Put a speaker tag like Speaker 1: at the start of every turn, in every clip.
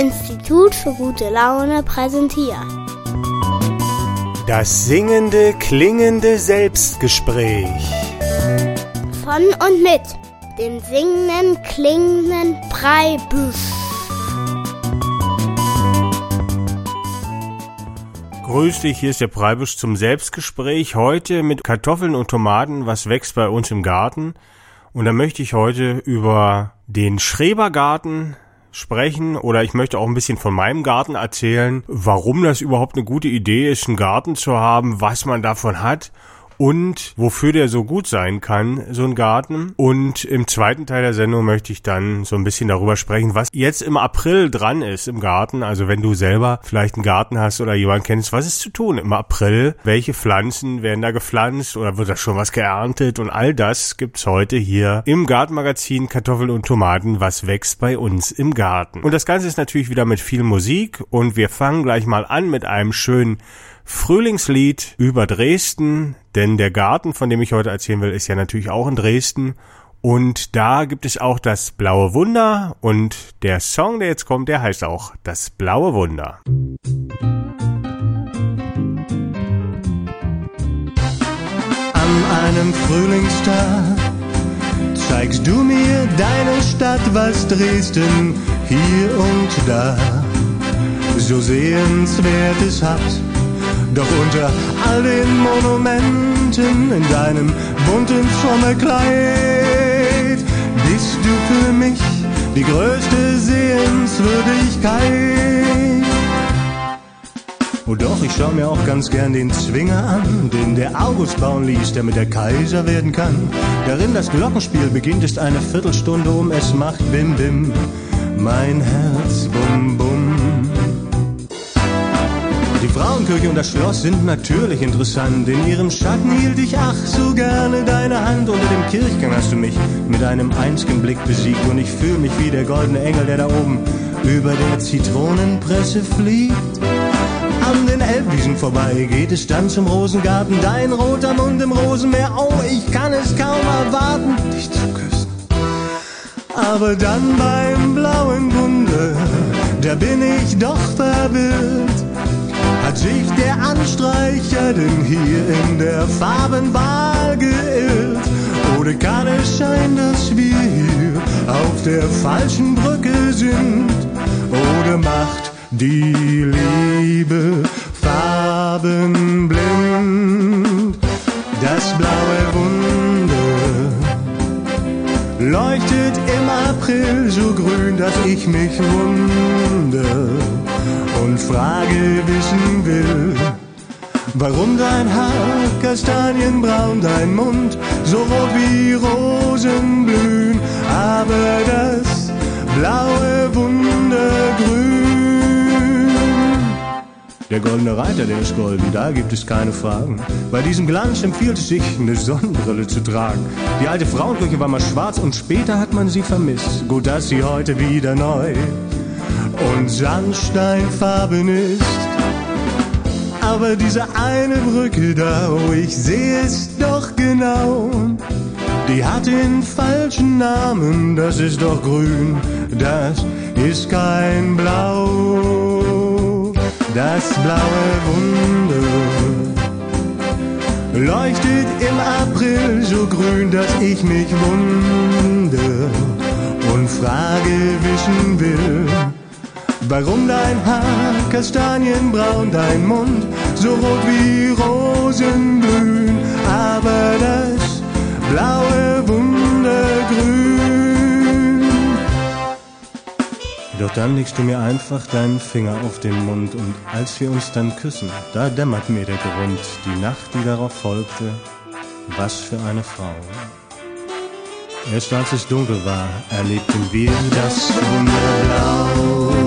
Speaker 1: Institut für gute Laune präsentiert.
Speaker 2: Das singende, klingende Selbstgespräch.
Speaker 1: Von und mit dem singenden, klingenden Breibüsch.
Speaker 2: Grüß dich, hier ist der Preibisch zum Selbstgespräch. Heute mit Kartoffeln und Tomaten, was wächst bei uns im Garten. Und da möchte ich heute über den Schrebergarten sprechen oder ich möchte auch ein bisschen von meinem Garten erzählen, warum das überhaupt eine gute Idee ist, einen Garten zu haben, was man davon hat und wofür der so gut sein kann, so ein Garten. Und im zweiten Teil der Sendung möchte ich dann so ein bisschen darüber sprechen, was jetzt im April dran ist im Garten. Also wenn du selber vielleicht einen Garten hast oder jemanden kennst, was ist zu tun im April? Welche Pflanzen werden da gepflanzt oder wird da schon was geerntet? Und all das gibt's heute hier im Gartenmagazin Kartoffeln und Tomaten, was wächst bei uns im Garten. Und das Ganze ist natürlich wieder mit viel Musik und wir fangen gleich mal an mit einem schönen Frühlingslied über Dresden, denn der Garten, von dem ich heute erzählen will, ist ja natürlich auch in Dresden. Und da gibt es auch das blaue Wunder und der Song, der jetzt kommt, der heißt auch das blaue Wunder.
Speaker 3: An einem Frühlingstag zeigst du mir deine Stadt, was Dresden hier und da so sehenswertes hat doch unter all den Monumenten in deinem bunten Sommerkleid bist du für mich die größte Sehenswürdigkeit. Oh doch, ich schau mir auch ganz gern den Zwinger an, den der August bauen ließ, damit er Kaiser werden kann. Darin das Glockenspiel beginnt, ist eine Viertelstunde um, es macht Bim Bim, mein Herz Frauenkirche und das Schloss sind natürlich interessant. In ihrem Schatten hielt ich ach so gerne deine Hand. Unter dem Kirchgang hast du mich mit einem einzigen Blick besiegt. Und ich fühle mich wie der goldene Engel, der da oben über der Zitronenpresse fliegt. An den Elbwiesen vorbei geht es dann zum Rosengarten. Dein roter Mund im Rosenmeer. Oh, ich kann es kaum erwarten, dich zu küssen. Aber dann beim blauen Wunder, da bin ich doch verwirrt sich der Anstreicher denn hier in der Farbenwahl geirrt? Oder kann es sein, dass wir hier auf der falschen Brücke sind? Oder macht die Liebe farbenblind? Das blaue Wunder leuchtet im April so grün, dass ich mich wundere und Frage wissen will. Warum dein Haar kastanienbraun, dein Mund so rot wie Rosen blühen, aber das blaue Wundergrün. Der goldene Reiter, der ist golden, da gibt es keine Fragen. Bei diesem Glanz empfiehlt es sich, eine Sonnenbrille zu tragen. Die alte Frauenkirche war mal schwarz und später hat man sie vermisst. Gut, dass sie heute wieder neu und Sandsteinfarben ist. Aber diese eine Brücke da, oh, ich sehe es doch genau. Die hat den falschen Namen, das ist doch grün, das ist kein Blau. Das blaue Wunder leuchtet im April so grün, dass ich mich wundere und Frage wissen will Warum dein Haar kastanienbraun, dein Mund so rot wie Rosen blühen, aber das blaue Wundergrün. Doch dann legst du mir einfach deinen Finger auf den Mund und als wir uns dann küssen, da dämmert mir der Grund, die Nacht, die darauf folgte, was für eine Frau. Erst als es dunkel war, erlebten wir das Wunderblau.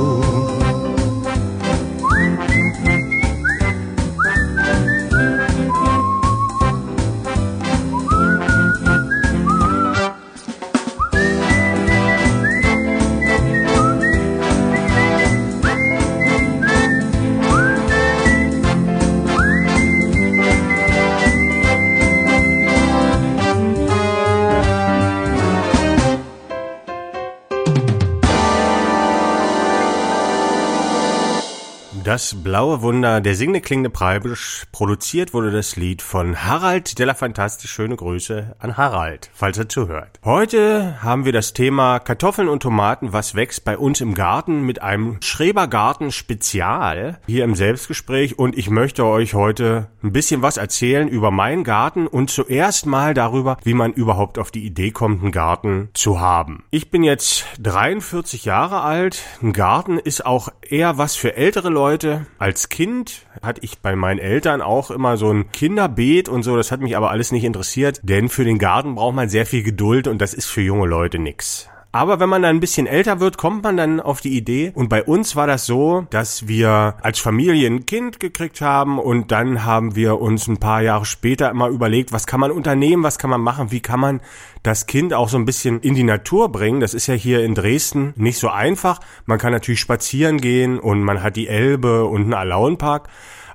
Speaker 3: Das blaue Wunder, der singende klingende Preibisch, produziert wurde das Lied von Harald Della Fantastisch. Schöne Grüße an Harald, falls er zuhört. Heute haben wir das Thema Kartoffeln und Tomaten, was wächst bei uns im Garten mit einem Schrebergarten Spezial hier im Selbstgespräch und ich möchte euch heute ein bisschen was erzählen über meinen Garten und zuerst mal darüber, wie man überhaupt auf die Idee kommt, einen Garten zu haben. Ich bin jetzt 43 Jahre alt. Ein Garten ist auch eher was für ältere Leute. Als Kind hatte ich bei meinen Eltern auch immer so ein Kinderbeet und so. Das hat mich aber alles nicht interessiert, denn für den Garten braucht man sehr viel Geduld und das ist für junge Leute nix. Aber wenn man dann ein bisschen älter wird, kommt man dann auf die Idee. Und bei uns war das so, dass wir als Familie ein Kind gekriegt haben und dann haben wir uns ein paar Jahre später immer überlegt, was kann man unternehmen, was kann man machen, wie kann man das Kind auch so ein bisschen in die Natur bringen. Das ist ja hier in Dresden nicht so einfach. Man kann natürlich spazieren gehen und man hat die Elbe und einen Alaunpark.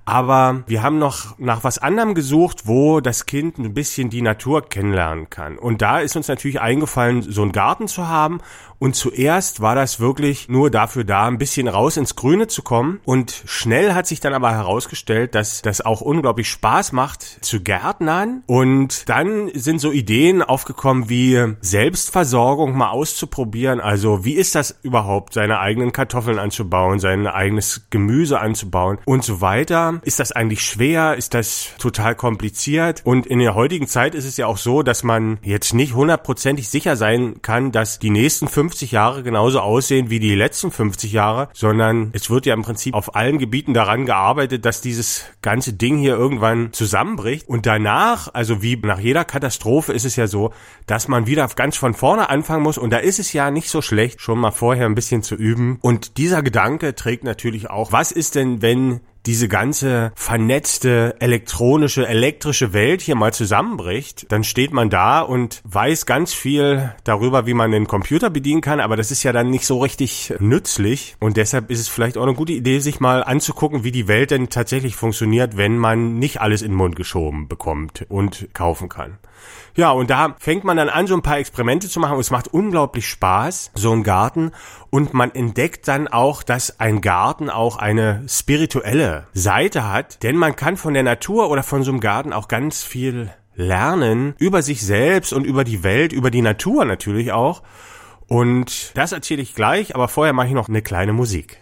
Speaker 3: Aber wir haben noch nach was anderem gesucht, wo das Kind ein bisschen die Natur kennenlernen kann. Und da ist uns natürlich eingefallen, so einen Garten zu haben und zuerst war das wirklich nur dafür da, ein bisschen raus ins Grüne zu kommen. Und schnell hat sich dann aber herausgestellt, dass das auch unglaublich Spaß macht zu gärtnern. Und dann sind so Ideen aufgekommen wie Selbstversorgung mal auszuprobieren. Also wie ist das überhaupt, seine eigenen Kartoffeln anzubauen, sein eigenes Gemüse anzubauen und so weiter. Ist das eigentlich schwer? Ist das total kompliziert? Und in der heutigen Zeit ist es ja auch so, dass man jetzt nicht hundertprozentig sicher sein kann, dass die nächsten fünf 50 Jahre genauso aussehen wie die letzten 50 Jahre, sondern es wird ja im Prinzip auf allen Gebieten daran gearbeitet, dass dieses ganze Ding hier irgendwann zusammenbricht. Und danach, also wie nach jeder Katastrophe ist es ja so, dass man wieder ganz von vorne anfangen muss. Und da ist es ja nicht so schlecht, schon mal vorher ein bisschen zu üben. Und dieser Gedanke trägt natürlich auch, was ist denn, wenn diese ganze vernetzte elektronische, elektrische Welt hier mal zusammenbricht, dann steht man da und weiß ganz viel darüber, wie man den Computer bedienen kann, aber das ist ja dann nicht so richtig nützlich und deshalb ist es vielleicht auch eine gute Idee, sich mal anzugucken, wie die Welt denn tatsächlich funktioniert, wenn man nicht alles in den Mund geschoben bekommt und kaufen kann. Ja, und da fängt man dann an, so ein paar Experimente zu machen und es macht unglaublich Spaß, so ein Garten. Und man entdeckt dann auch, dass ein Garten auch eine spirituelle Seite hat, denn man kann von der Natur oder von so einem Garten auch ganz viel lernen über sich selbst und über die Welt, über die Natur natürlich auch. Und das erzähle ich gleich, aber vorher mache ich noch eine kleine Musik.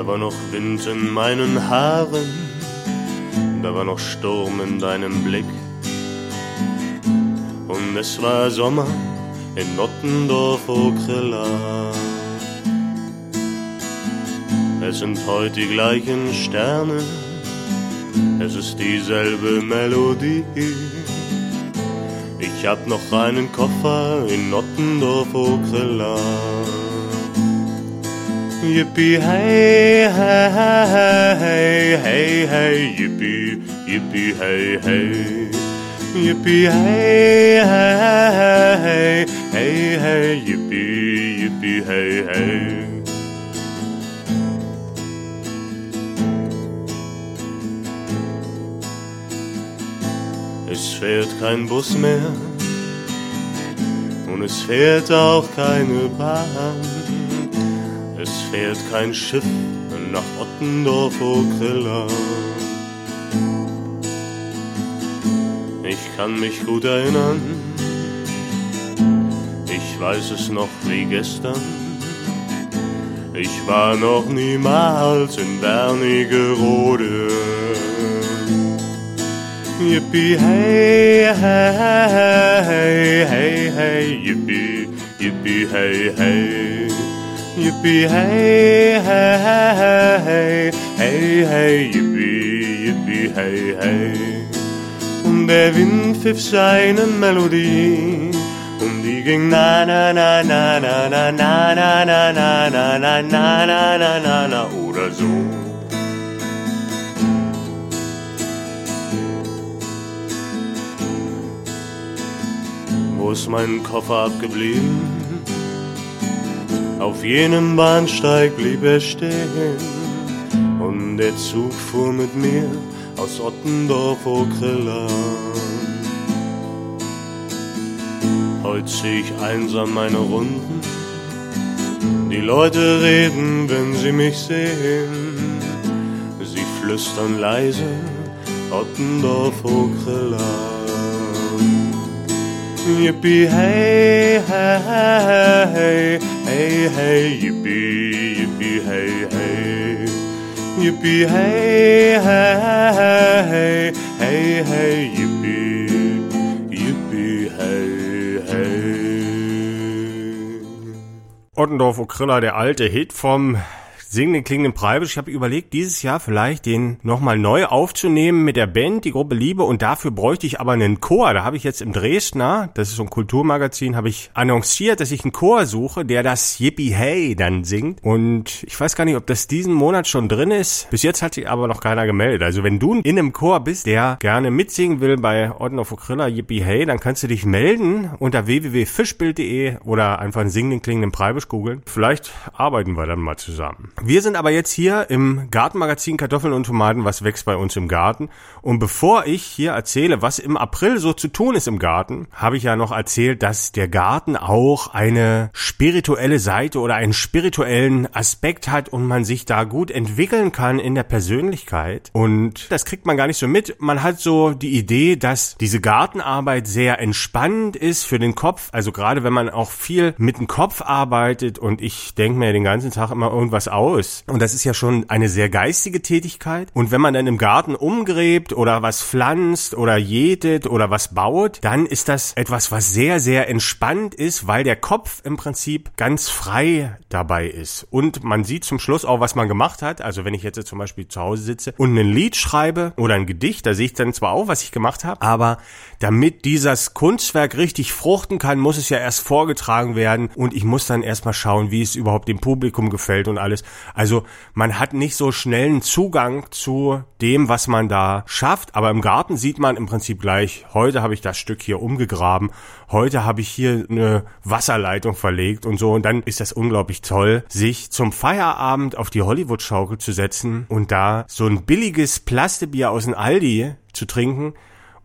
Speaker 4: Da war noch Wind in meinen Haaren, da war noch Sturm in deinem Blick. Und es war Sommer in Nottendorf Okrilla. Es sind heute die gleichen Sterne, es ist dieselbe Melodie. Ich hab noch einen Koffer in Nottendorf Okrilla. Yippee hey hey hey hey hey yippee yippee hey hey yippee hey hey hey hey yippee yippee hey hey Es fährt kein Bus mehr und es fährt auch keine Bahn. Fährt kein Schiff nach Ottendorf Okrilla. Ich kann mich gut erinnern, ich weiß es noch wie gestern. Ich war noch niemals in Bernigerode. Yippie hey hey hey hey hey yippie yippie hey hey yippie hey hey hey hey hey yippie yippie hey hey und der Wind pfiff seine Melodie und die ging na na na na na na na na na na na na na na na na na oder so. Wo ist mein Koffer abgeblieben? Auf jenem Bahnsteig blieb er stehen. und der Zug fuhr mit mir aus Ottendorf Okrilla. Heute zieh ich einsam meine Runden, die Leute reden, wenn sie mich sehen. Sie flüstern leise, Ottendorf Okrilla. Yippie hey hey hey hey yippie yippie hey hey. Yippie hey hey hey hey yippie yippie hey hey.
Speaker 3: Ottendorf Okrilla, der alte Hit vom singenden klingenden Preibisch. Ich habe überlegt, dieses Jahr vielleicht den nochmal neu aufzunehmen mit der Band, die Gruppe Liebe. Und dafür bräuchte ich aber einen Chor. Da habe ich jetzt im Dresdner, das ist so ein Kulturmagazin, habe ich annonciert, dass ich einen Chor suche, der das Yippie Hey dann singt. Und ich weiß gar nicht, ob das diesen Monat schon drin ist. Bis jetzt hat sich aber noch keiner gemeldet. Also wenn du in einem Chor bist, der gerne mitsingen will bei Orden of Okrilla Yippie Hey, dann kannst du dich melden unter www.fischbild.de oder einfach einen singenden klingenden Preibisch googeln. Vielleicht arbeiten wir dann mal zusammen. Wir sind aber jetzt hier im Gartenmagazin Kartoffeln und Tomaten, was wächst bei uns im Garten. Und bevor ich hier erzähle, was im April so zu tun ist im Garten, habe ich ja noch erzählt, dass der Garten auch eine spirituelle Seite oder einen spirituellen Aspekt hat und man sich da gut entwickeln kann in der Persönlichkeit. Und das kriegt man gar nicht so mit. Man hat so die Idee, dass diese Gartenarbeit sehr entspannend ist für den Kopf. Also gerade wenn man auch viel mit dem Kopf arbeitet und ich denke mir den ganzen Tag immer irgendwas aus, und das ist ja schon eine sehr geistige Tätigkeit. Und wenn man dann im Garten umgräbt oder was pflanzt oder jätet oder was baut, dann ist das etwas, was sehr, sehr entspannt ist, weil der Kopf im Prinzip ganz frei dabei ist. Und man sieht zum Schluss auch, was man gemacht hat. Also wenn ich jetzt zum Beispiel zu Hause sitze und ein Lied schreibe oder ein Gedicht, da sehe ich dann zwar auch, was ich gemacht habe, aber damit dieses Kunstwerk richtig fruchten kann, muss es ja erst vorgetragen werden und ich muss dann erstmal schauen, wie es überhaupt dem Publikum gefällt und alles. Also man hat nicht so schnellen Zugang zu dem, was man da schafft, aber im Garten sieht man im Prinzip gleich, heute habe ich das Stück hier umgegraben, heute habe ich hier eine Wasserleitung verlegt und so und dann ist das unglaublich toll, sich zum Feierabend auf die Hollywood-Schaukel zu setzen und da so ein billiges Plastebier aus dem Aldi zu trinken,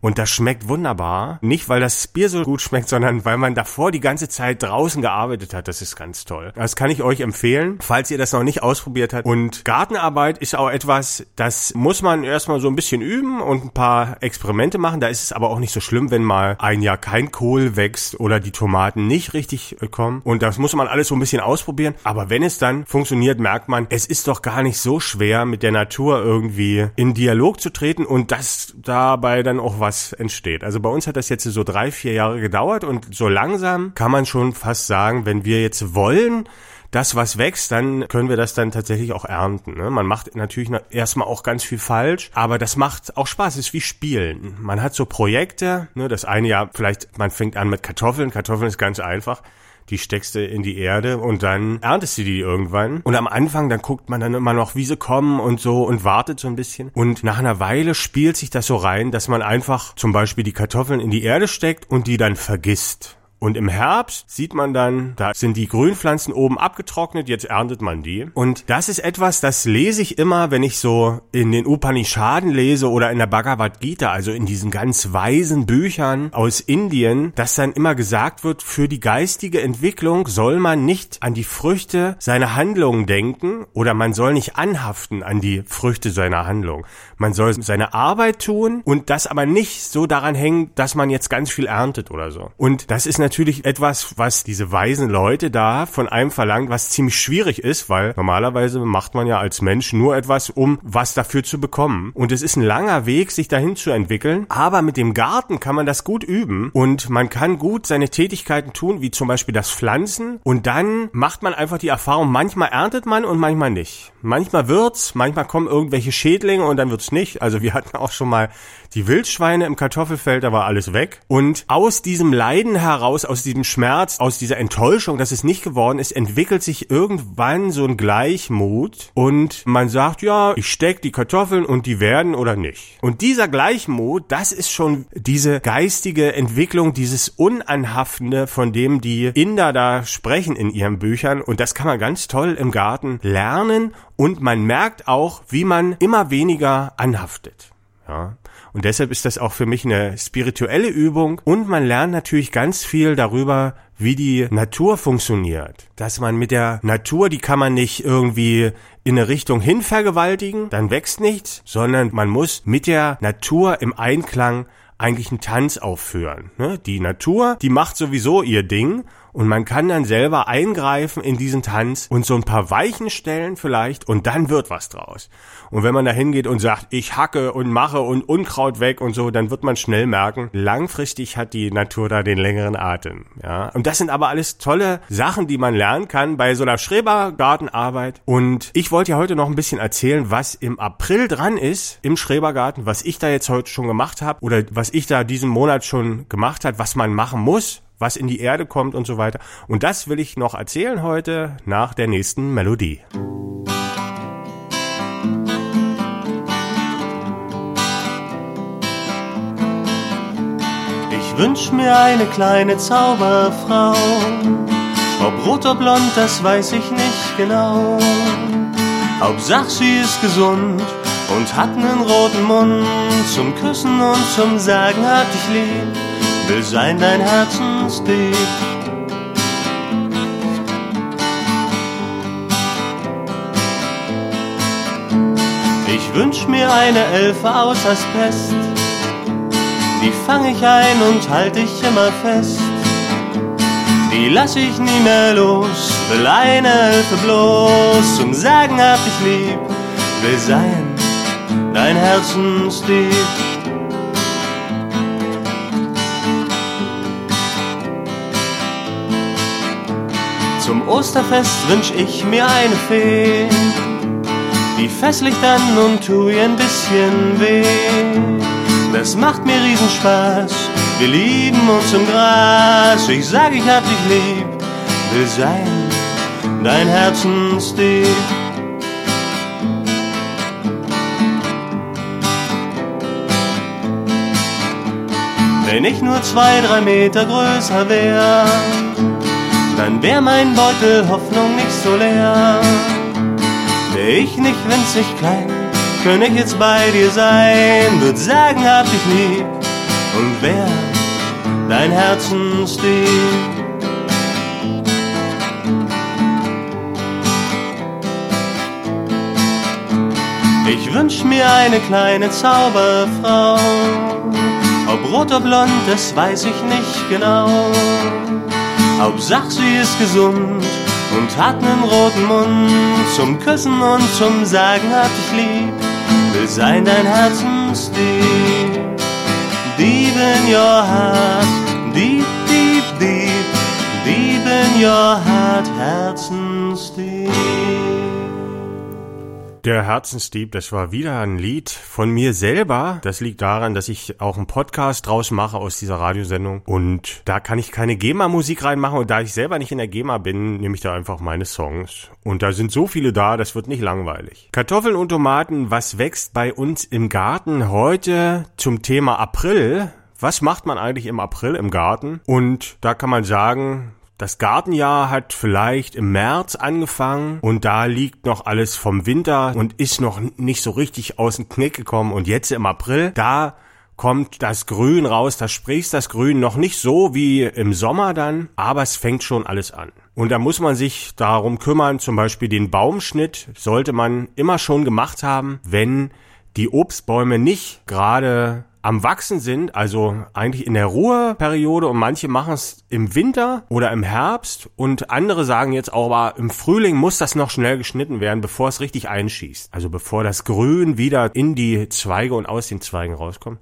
Speaker 3: und das schmeckt wunderbar. Nicht, weil das Bier so gut schmeckt, sondern weil man davor die ganze Zeit draußen gearbeitet hat. Das ist ganz toll. Das kann ich euch empfehlen, falls ihr das noch nicht ausprobiert habt. Und Gartenarbeit ist auch etwas, das muss man erstmal so ein bisschen üben und ein paar Experimente machen. Da ist es aber auch nicht so schlimm, wenn mal ein Jahr kein Kohl wächst oder die Tomaten nicht richtig äh, kommen. Und das muss man alles so ein bisschen ausprobieren. Aber wenn es dann funktioniert, merkt man, es ist doch gar nicht so schwer, mit der Natur irgendwie in Dialog zu treten und dass dabei dann auch was was entsteht. Also bei uns hat das jetzt so drei, vier Jahre gedauert und so langsam kann man schon fast sagen, wenn wir jetzt wollen, das, was wächst, dann können wir das dann tatsächlich auch ernten. Ne? Man macht natürlich erstmal auch ganz viel falsch, aber das macht auch Spaß. Es ist wie Spielen. Man hat so Projekte, ne? das eine Jahr vielleicht, man fängt an mit Kartoffeln. Kartoffeln ist ganz einfach die steckst du in die Erde und dann erntest du die irgendwann. Und am Anfang, dann guckt man dann immer noch, wie sie kommen und so und wartet so ein bisschen. Und nach einer Weile spielt sich das so rein, dass man einfach zum Beispiel die Kartoffeln in die Erde steckt und die dann vergisst. Und im Herbst sieht man dann, da sind die Grünpflanzen oben abgetrocknet, jetzt erntet man die. Und das ist etwas, das lese ich immer, wenn ich so in den Upanishaden lese oder in der Bhagavad Gita, also in diesen ganz weisen Büchern aus Indien, dass dann immer gesagt wird, für die geistige Entwicklung soll man nicht an die Früchte seiner Handlungen denken oder man soll nicht anhaften an die Früchte seiner Handlung. Man soll seine Arbeit tun und das aber nicht so daran hängen, dass man jetzt ganz viel erntet oder so. Und das ist natürlich etwas, was diese weisen Leute da von einem verlangt, was ziemlich schwierig ist, weil normalerweise macht man ja als Mensch nur etwas, um was dafür zu bekommen. Und es ist ein langer Weg, sich dahin zu entwickeln. Aber mit dem Garten kann man das gut üben und man kann gut seine Tätigkeiten tun, wie zum Beispiel das Pflanzen. Und dann macht man einfach die Erfahrung, manchmal erntet man und manchmal nicht. Manchmal wird's, manchmal kommen irgendwelche Schädlinge und dann wird's nicht. Also wir hatten auch schon mal die Wildschweine im Kartoffelfeld, da war alles weg. Und aus diesem Leiden heraus, aus diesem Schmerz, aus dieser Enttäuschung, dass es nicht geworden ist, entwickelt sich irgendwann so ein Gleichmut und man sagt, ja, ich steck die Kartoffeln und die werden oder nicht. Und dieser Gleichmut, das ist schon diese geistige Entwicklung, dieses Unanhaftende, von dem die Inder da sprechen in ihren Büchern. Und das kann man ganz toll im Garten lernen und man merkt auch, wie man immer weniger anhaftet. Ja. Und deshalb ist das auch für mich eine spirituelle Übung und man lernt natürlich ganz viel darüber, wie die Natur funktioniert. Dass man mit der Natur, die kann man nicht irgendwie in eine Richtung hin vergewaltigen, dann wächst nichts, sondern man muss mit der Natur im Einklang eigentlich einen Tanz aufführen. Ne? Die Natur, die macht sowieso ihr Ding und man kann dann selber eingreifen in diesen Tanz und so ein paar Weichen stellen vielleicht und dann wird was draus. Und wenn man da hingeht und sagt, ich hacke und mache und Unkraut weg und so, dann wird man schnell merken, langfristig hat die Natur da den längeren Atem. Ja, und das sind aber alles tolle Sachen, die man lernen kann bei so einer Schrebergartenarbeit. Und ich wollte ja heute noch ein bisschen erzählen, was im April dran ist im Schrebergarten, was ich da jetzt heute schon gemacht habe oder was ich da diesen Monat schon gemacht habe, was man machen muss, was in die Erde kommt und so weiter. Und das will ich noch erzählen heute nach der nächsten Melodie.
Speaker 5: Wünsch mir eine kleine Zauberfrau. Ob rot oder blond, das weiß ich nicht genau. Hauptsache sie ist gesund und hat nen roten Mund. Zum Küssen und zum Sagen hat dich lieb will sein dein Herzensdieb. Ich wünsch mir eine Elfe aus Asbest, die fang ich ein und halt ich immer fest. Die lass ich nie mehr los, will eine Elfe bloß zum Sagen hab ich lieb, will sein dein Herzensdieb. Zum Osterfest wünsch ich mir eine Fee, die festlich dann und tu ihr ein bisschen weh. Das macht mir Riesenspaß, wir lieben uns im Gras. Ich sag, ich hab dich lieb, will sein dein Herzensdieb. Wenn ich nur zwei, drei Meter größer wär, dann wär mein Beutel Hoffnung nicht so leer. Wär ich nicht winzig klein, könnte ich jetzt bei dir sein, würd sagen, hab dich lieb und wär dein Herzensdieb. Ich wünsch mir eine kleine Zauberfrau, ob rot oder blond, das weiß ich nicht genau. Hauptsache sie ist gesund und hat nen roten Mund. Zum Küssen und zum Sagen hab dich lieb, will sein dein Herzensdieb. Deep in your heart, deep, deep, deep, deep in your heart, Herzensdieb.
Speaker 3: Der Herzensdieb, das war wieder ein Lied von mir selber. Das liegt daran, dass ich auch einen Podcast draus mache aus dieser Radiosendung. Und da kann ich keine GEMA-Musik reinmachen. Und da ich selber nicht in der GEMA bin, nehme ich da einfach meine Songs. Und da sind so viele da, das wird nicht langweilig. Kartoffeln und Tomaten, was wächst bei uns im Garten? Heute zum Thema April. Was macht man eigentlich im April im Garten? Und da kann man sagen, das Gartenjahr hat vielleicht im März angefangen und da liegt noch alles vom Winter und ist noch nicht so richtig aus dem Knick gekommen. Und jetzt im April, da kommt das Grün raus, da sprießt das Grün noch nicht so wie im Sommer dann, aber es fängt schon alles an. Und da muss man sich darum kümmern, zum Beispiel den Baumschnitt sollte man immer schon gemacht haben, wenn die Obstbäume nicht gerade am Wachsen sind, also eigentlich in der Ruheperiode und manche machen es im Winter oder im Herbst und andere sagen jetzt auch, aber im Frühling muss das noch schnell geschnitten werden, bevor es richtig einschießt. Also bevor das Grün wieder in die Zweige und aus den Zweigen rauskommt.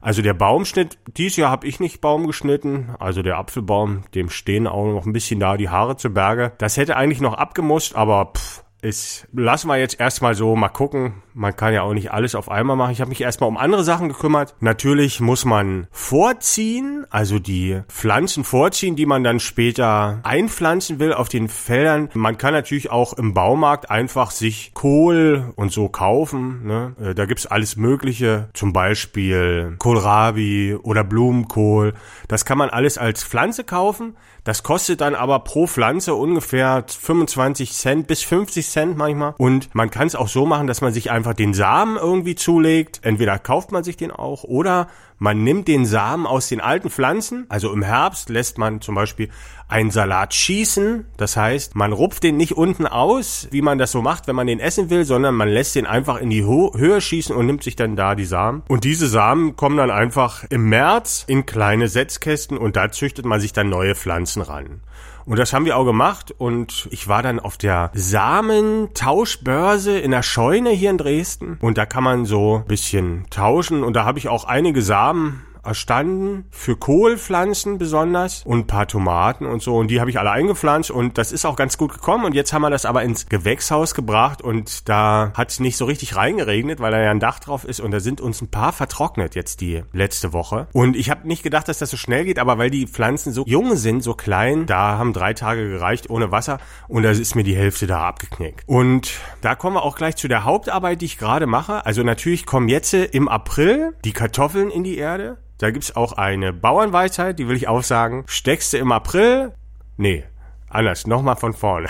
Speaker 3: Also der Baumschnitt, dieses Jahr habe ich nicht Baum geschnitten, also der Apfelbaum, dem stehen auch noch ein bisschen da die Haare zu Berge. Das hätte eigentlich noch abgemusst, aber pff, ist, lassen wir jetzt erstmal so mal gucken. Man kann ja auch nicht alles auf einmal machen. Ich habe mich erstmal um andere Sachen gekümmert. Natürlich muss man vorziehen, also die Pflanzen vorziehen, die man dann später einpflanzen will auf den Feldern. Man kann natürlich auch im Baumarkt einfach sich Kohl und so kaufen. Ne? Äh, da gibt's alles Mögliche, zum Beispiel Kohlrabi oder Blumenkohl. Das kann man alles als Pflanze kaufen. Das kostet dann aber pro Pflanze ungefähr 25 Cent bis 50 Cent manchmal. Und man kann es auch so machen, dass man sich einfach den Samen irgendwie zulegt. Entweder kauft man sich den auch oder man nimmt den Samen aus den alten Pflanzen. Also im Herbst lässt man zum Beispiel einen Salat schießen. Das heißt, man rupft den nicht unten aus, wie man das so macht, wenn man den essen will, sondern man lässt den einfach in die Ho Höhe schießen und nimmt sich dann da die Samen. Und diese Samen kommen dann einfach im März in kleine Setzkästen und da züchtet man sich dann neue Pflanzen ran. Und das haben wir auch gemacht und ich war dann auf der Samentauschbörse in der Scheune hier in Dresden und da kann man so bisschen tauschen und da habe ich auch einige Samen erstanden für Kohlpflanzen besonders und paar Tomaten und so. Und die habe ich alle eingepflanzt und das ist auch ganz gut gekommen. Und jetzt haben wir das aber ins Gewächshaus gebracht und da hat es nicht so richtig reingeregnet, weil da ja ein Dach drauf ist. Und da sind uns ein paar vertrocknet jetzt die letzte Woche. Und ich habe nicht gedacht, dass das so schnell geht, aber weil die Pflanzen so jung sind, so klein, da haben drei Tage gereicht ohne Wasser. Und da ist mir die Hälfte da abgeknickt. Und da kommen wir auch gleich zu der Hauptarbeit, die ich gerade mache. Also natürlich kommen jetzt im April die Kartoffeln in die Erde. Da gibt's auch eine Bauernweisheit, die will ich auch sagen. Steckst du im April? Nee, anders, nochmal von vorne.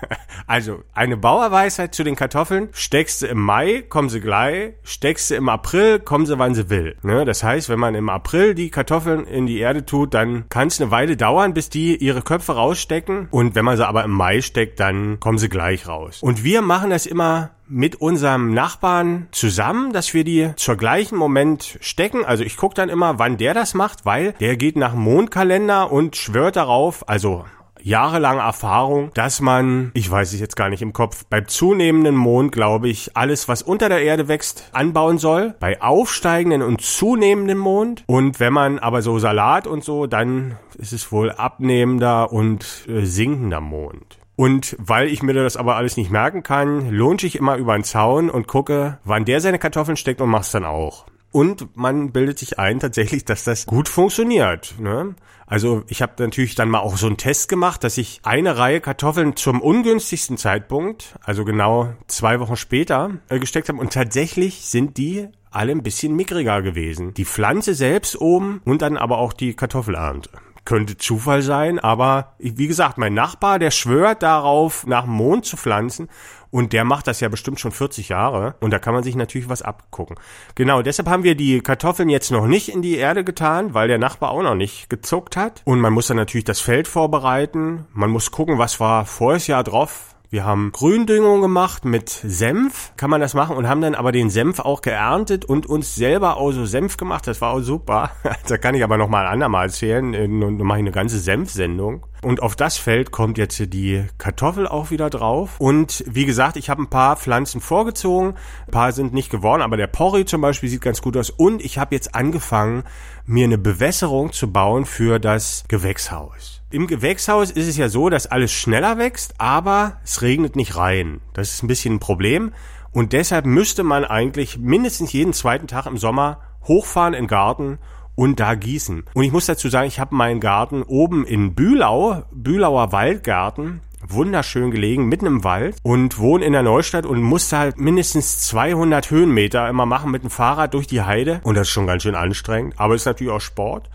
Speaker 3: also, eine Bauerweisheit zu den Kartoffeln. Steckst du im Mai, kommen sie gleich. Steckst du im April, kommen sie, wann sie will. Ne? Das heißt, wenn man im April die Kartoffeln in die Erde tut, dann kann es eine Weile dauern, bis die ihre Köpfe rausstecken. Und wenn man sie aber im Mai steckt, dann kommen sie gleich raus. Und wir machen das immer mit unserem Nachbarn zusammen, dass wir die zur gleichen Moment stecken. Also ich gucke dann immer, wann der das macht, weil der geht nach Mondkalender und schwört darauf, also jahrelange Erfahrung, dass man, ich weiß es jetzt gar nicht im Kopf, beim zunehmenden Mond, glaube ich, alles, was unter der Erde wächst, anbauen soll. Bei aufsteigenden und zunehmendem Mond. Und wenn man aber so Salat und so, dann ist es wohl abnehmender und äh, sinkender Mond. Und weil ich mir das aber alles nicht merken kann, lohnt sich immer über den Zaun und gucke, wann der seine Kartoffeln steckt und mach's dann auch. Und man bildet sich ein tatsächlich, dass das gut funktioniert. Ne? Also ich habe natürlich dann mal auch so einen Test gemacht, dass ich eine Reihe Kartoffeln zum ungünstigsten Zeitpunkt, also genau zwei Wochen später, äh, gesteckt habe. Und tatsächlich sind die alle ein bisschen mickriger gewesen. Die Pflanze selbst oben und dann aber auch die Kartoffelernte könnte Zufall sein, aber wie gesagt, mein Nachbar, der schwört darauf, nach dem Mond zu pflanzen. Und der macht das ja bestimmt schon 40 Jahre. Und da kann man sich natürlich was abgucken. Genau, deshalb haben wir die Kartoffeln jetzt noch nicht in die Erde getan, weil der Nachbar auch noch nicht gezuckt hat. Und man muss dann natürlich das Feld vorbereiten, man muss gucken, was war voriges Jahr drauf, wir haben Gründüngung gemacht mit Senf, kann man das machen und haben dann aber den Senf auch geerntet und uns selber auch so Senf gemacht. Das war auch super. da kann ich aber noch mal ein andermal erzählen und mache ich eine ganze Senfsendung. Und auf das Feld kommt jetzt die Kartoffel auch wieder drauf. Und wie gesagt, ich habe ein paar Pflanzen vorgezogen. Ein paar sind nicht geworden, aber der Porree zum Beispiel sieht ganz gut aus. Und ich habe jetzt angefangen, mir eine Bewässerung zu bauen für das Gewächshaus. Im Gewächshaus ist es ja so, dass alles schneller wächst, aber es regnet nicht rein. Das ist ein bisschen ein Problem. Und deshalb müsste man eigentlich mindestens jeden zweiten Tag im Sommer hochfahren in den Garten und da gießen. Und ich muss dazu sagen, ich habe meinen Garten oben in Bühlau, Bühlauer Waldgarten, wunderschön gelegen, mitten im Wald und wohne in der Neustadt und musste halt mindestens 200 Höhenmeter immer machen mit dem Fahrrad durch die Heide und das ist schon ganz schön anstrengend, aber ist natürlich auch Sport.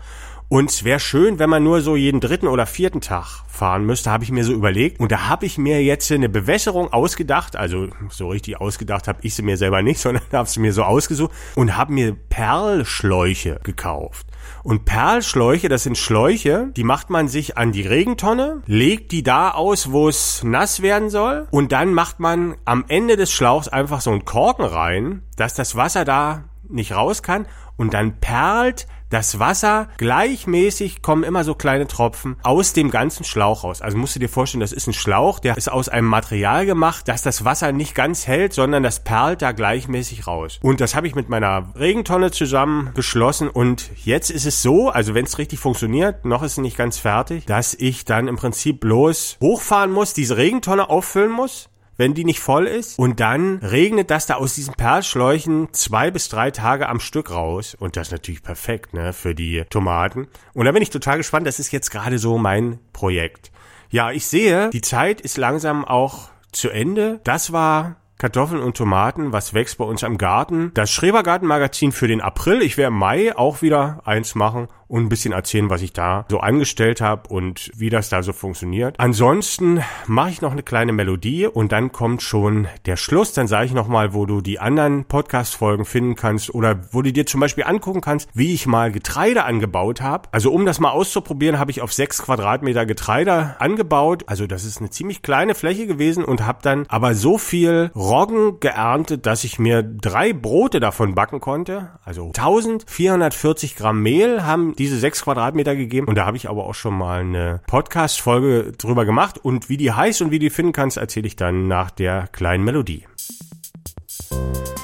Speaker 3: Und es wäre schön, wenn man nur so jeden dritten oder vierten Tag fahren müsste, habe ich mir so überlegt. Und da habe ich mir jetzt eine Bewässerung ausgedacht. Also so richtig ausgedacht habe ich sie mir selber nicht, sondern habe sie mir so ausgesucht und habe mir Perlschläuche gekauft. Und Perlschläuche, das sind Schläuche, die macht man sich an die Regentonne, legt die da aus, wo es nass werden soll. Und dann macht man am Ende des Schlauchs einfach so einen Korken rein, dass das Wasser da nicht raus kann. Und dann perlt das Wasser gleichmäßig kommen immer so kleine Tropfen aus dem ganzen Schlauch raus. Also musst du dir vorstellen, das ist ein Schlauch, der ist aus einem Material gemacht, dass das Wasser nicht ganz hält, sondern das perlt da gleichmäßig raus. Und das habe ich mit meiner Regentonne zusammen geschlossen und jetzt ist es so, also wenn es richtig funktioniert, noch ist es nicht ganz fertig, dass ich dann im Prinzip bloß hochfahren muss, diese Regentonne auffüllen muss wenn die nicht voll ist. Und dann regnet das da aus diesen Perlschläuchen zwei bis drei Tage am Stück raus. Und das ist natürlich perfekt, ne, für die Tomaten. Und da bin ich total gespannt. Das ist jetzt gerade so mein Projekt. Ja, ich sehe, die Zeit ist langsam auch zu Ende. Das war Kartoffeln und Tomaten, was wächst bei uns am Garten. Das Schrebergarten-Magazin für den April. Ich werde im Mai auch wieder eins machen und ein bisschen erzählen, was ich da so angestellt habe und wie das da so funktioniert. Ansonsten mache ich noch eine kleine Melodie und dann kommt schon der Schluss. Dann sage ich nochmal, wo du die anderen Podcast-Folgen finden kannst oder wo du dir zum Beispiel angucken kannst, wie ich mal Getreide angebaut habe. Also um das mal auszuprobieren, habe ich auf sechs Quadratmeter Getreide angebaut. Also das ist eine ziemlich kleine Fläche gewesen und habe dann aber so viel Roggen geerntet, dass ich mir drei Brote davon backen konnte. Also 1440 Gramm Mehl haben diese sechs Quadratmeter gegeben. Und da habe ich aber auch schon mal eine Podcast-Folge drüber gemacht. Und wie die heißt und wie die finden kannst, erzähle ich dann nach der kleinen Melodie.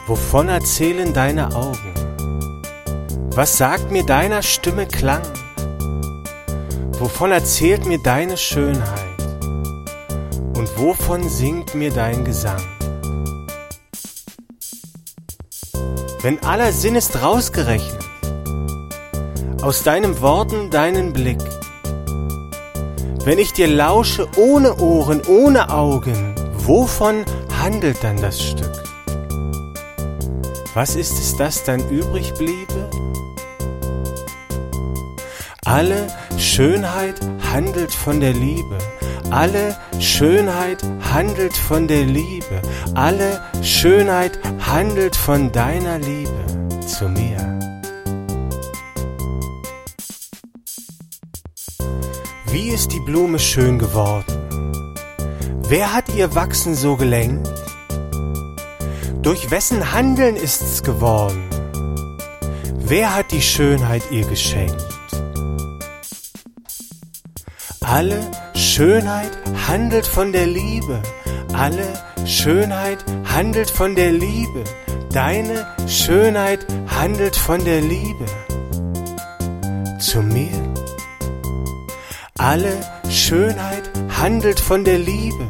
Speaker 3: Wovon erzählen deine Augen? Was sagt mir deiner Stimme Klang? Wovon erzählt mir deine Schönheit? Und wovon singt mir dein Gesang? Wenn aller Sinn ist rausgerechnet, aus deinen Worten deinen Blick, wenn ich dir lausche ohne Ohren, ohne Augen, wovon handelt dann das Stück? Was ist es, das dann übrig bliebe? Alle Schönheit handelt von der Liebe. Alle Schönheit handelt von der Liebe. Alle Schönheit handelt von deiner Liebe zu mir. Wie ist die Blume schön geworden? Wer hat ihr Wachsen so gelenkt? Durch wessen Handeln ist's geworden? Wer hat die Schönheit ihr geschenkt? Alle Schönheit handelt von der Liebe. Alle Schönheit handelt von der Liebe. Deine Schönheit handelt von der Liebe. Zu mir. Alle Schönheit handelt von der Liebe.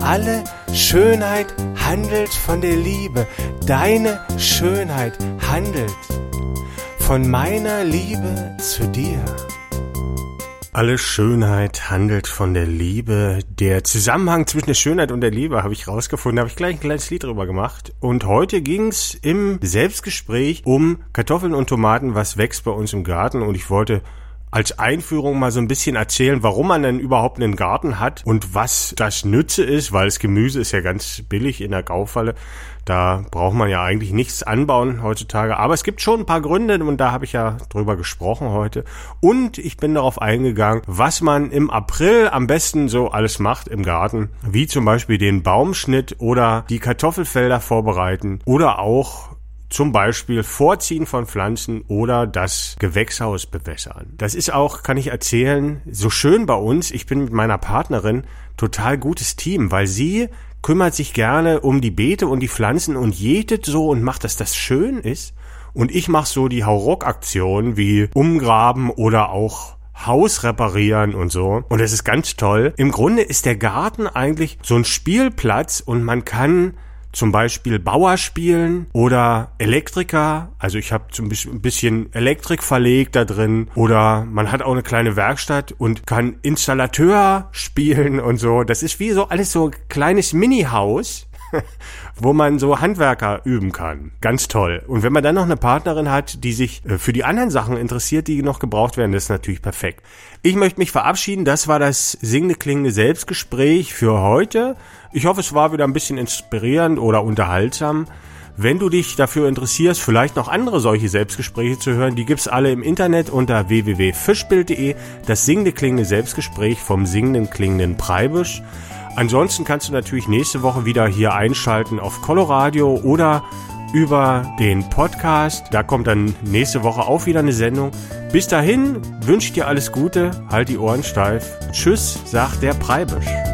Speaker 3: Alle Schönheit handelt von der Liebe. Deine Schönheit handelt von meiner Liebe zu dir. Alle Schönheit handelt von der Liebe. Der Zusammenhang zwischen der Schönheit und der Liebe habe ich rausgefunden, habe ich gleich ein kleines Lied drüber gemacht. Und heute ging es im Selbstgespräch um Kartoffeln und Tomaten, was wächst bei uns im Garten. Und ich wollte als Einführung mal so ein bisschen erzählen, warum man denn überhaupt einen Garten hat und was das Nütze ist, weil das Gemüse ist ja ganz billig in der Gaufalle. Da braucht man ja eigentlich nichts anbauen heutzutage. Aber es gibt schon ein paar Gründe und da habe ich ja drüber gesprochen heute. Und ich bin darauf eingegangen, was man im April am besten so alles macht im Garten. Wie zum Beispiel den Baumschnitt oder die Kartoffelfelder vorbereiten oder auch zum Beispiel Vorziehen von Pflanzen oder das Gewächshaus bewässern. Das ist auch, kann ich erzählen, so schön bei uns. Ich bin mit meiner Partnerin total gutes Team, weil sie kümmert sich gerne um die Beete und die Pflanzen und jätet so und macht, dass das schön ist. Und ich mache so die Hauruck-Aktionen wie umgraben oder auch Haus reparieren und so. Und es ist ganz toll. Im Grunde ist der Garten eigentlich so ein Spielplatz und man kann zum Beispiel Bauer spielen oder Elektriker. Also ich habe zum Beispiel ein bisschen Elektrik verlegt da drin. Oder man hat auch eine kleine Werkstatt und kann Installateur spielen und so. Das ist wie so alles so kleines Mini-Haus wo man so Handwerker üben kann. Ganz toll. Und wenn man dann noch eine Partnerin hat, die sich äh, für die anderen Sachen interessiert, die noch gebraucht werden, das ist natürlich perfekt. Ich möchte mich verabschieden. Das war das singende klingende Selbstgespräch für heute. Ich hoffe, es war wieder ein bisschen inspirierend oder unterhaltsam. Wenn du dich dafür interessierst, vielleicht noch andere solche Selbstgespräche zu hören, die gibt's alle im Internet unter www.fischbild.de. Das singende klingende Selbstgespräch vom singenden klingenden Preibisch. Ansonsten kannst du natürlich nächste Woche wieder hier einschalten auf Coloradio oder über den Podcast. Da kommt dann nächste Woche auch wieder eine Sendung. Bis dahin wünsche ich dir alles Gute, halt die Ohren steif. Tschüss, sagt der Preibisch.